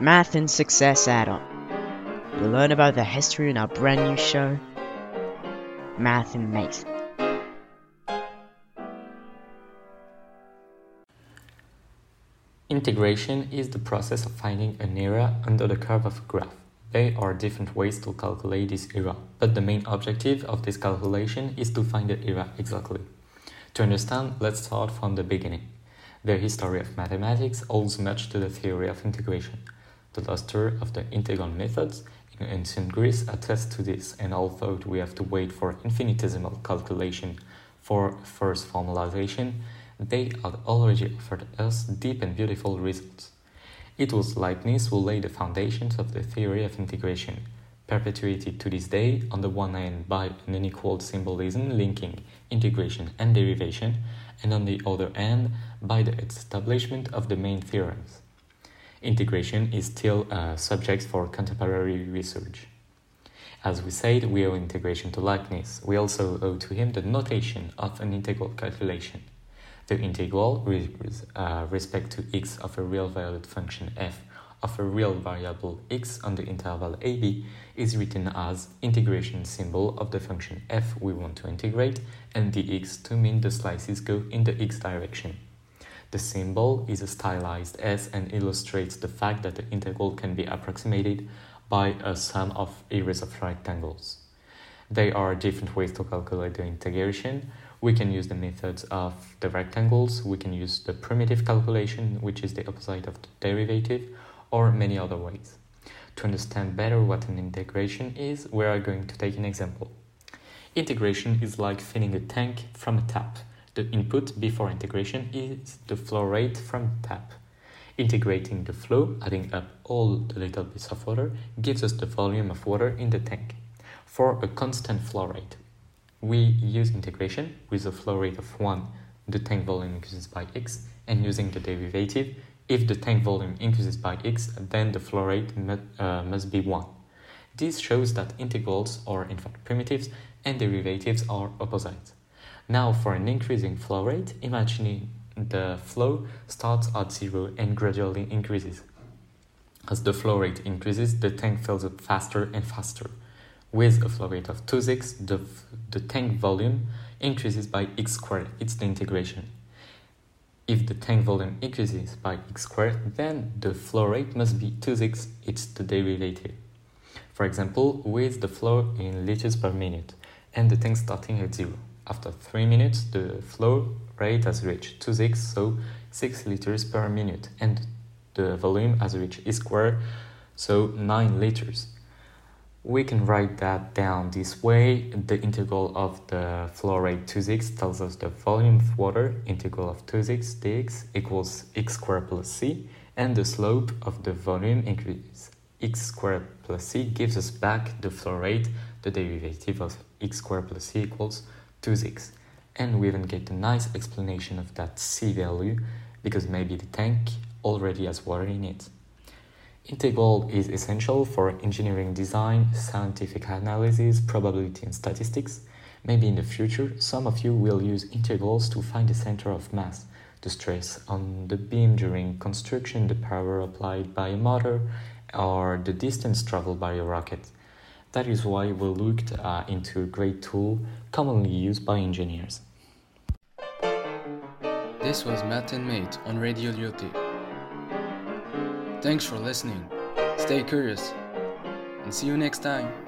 Math and Success Add-on. You'll learn about the history in our brand new show, Math and Mason. Integration is the process of finding an area under the curve of a graph. There are different ways to calculate this area, but the main objective of this calculation is to find the area exactly. To understand, let's start from the beginning. The history of mathematics owes much to the theory of integration. The luster of the integral methods in ancient Greece attests to this, and although we have to wait for infinitesimal calculation for first formalization, they had already offered us deep and beautiful results. It was Leibniz who laid the foundations of the theory of integration, perpetuated to this day on the one hand by an unequal symbolism linking integration and derivation, and on the other hand by the establishment of the main theorems. Integration is still a subject for contemporary research. As we said, we owe integration to Leibniz. We also owe to him the notation of an integral calculation. The integral with uh, respect to x of a real valued function f of a real variable x on the interval ab is written as integration symbol of the function f we want to integrate and dx to mean the slices go in the x direction. The symbol is stylized S and illustrates the fact that the integral can be approximated by a sum of areas of rectangles. There are different ways to calculate the integration. We can use the methods of the rectangles, we can use the primitive calculation, which is the opposite of the derivative, or many other ways. To understand better what an integration is, we are going to take an example. Integration is like filling a tank from a tap. The input before integration is the flow rate from tap. Integrating the flow, adding up all the little bits of water, gives us the volume of water in the tank. For a constant flow rate, we use integration with a flow rate of 1, the tank volume increases by x, and using the derivative, if the tank volume increases by x, then the flow rate uh, must be 1. This shows that integrals are in fact primitives and derivatives are opposites. Now for an increasing flow rate, imagine the flow starts at zero and gradually increases. As the flow rate increases, the tank fills up faster and faster. With a flow rate of 2x, the, the tank volume increases by x squared. It's the integration. If the tank volume increases by x squared, then the flow rate must be 2x. It's the derivative. For example, with the flow in liters per minute and the tank starting at zero. After 3 minutes, the flow rate has reached 2x, so 6 liters per minute, and the volume has reached e squared, so 9 liters we can write that down this way. The integral of the flow rate 2x tells us the volume of water, integral of 2x dx equals x squared plus c, and the slope of the volume increases. x squared plus c gives us back the flow rate, the derivative of x squared plus c equals 2x. And we even get a nice explanation of that c value, because maybe the tank already has water in it. Integral is essential for engineering design, scientific analysis, probability and statistics. Maybe in the future, some of you will use integrals to find the center of mass, the stress on the beam during construction, the power applied by a motor, or the distance traveled by a rocket. That is why we looked uh, into a great tool commonly used by engineers. This was Math and Mate on Radio Lyautey. Thanks for listening. Stay curious and see you next time.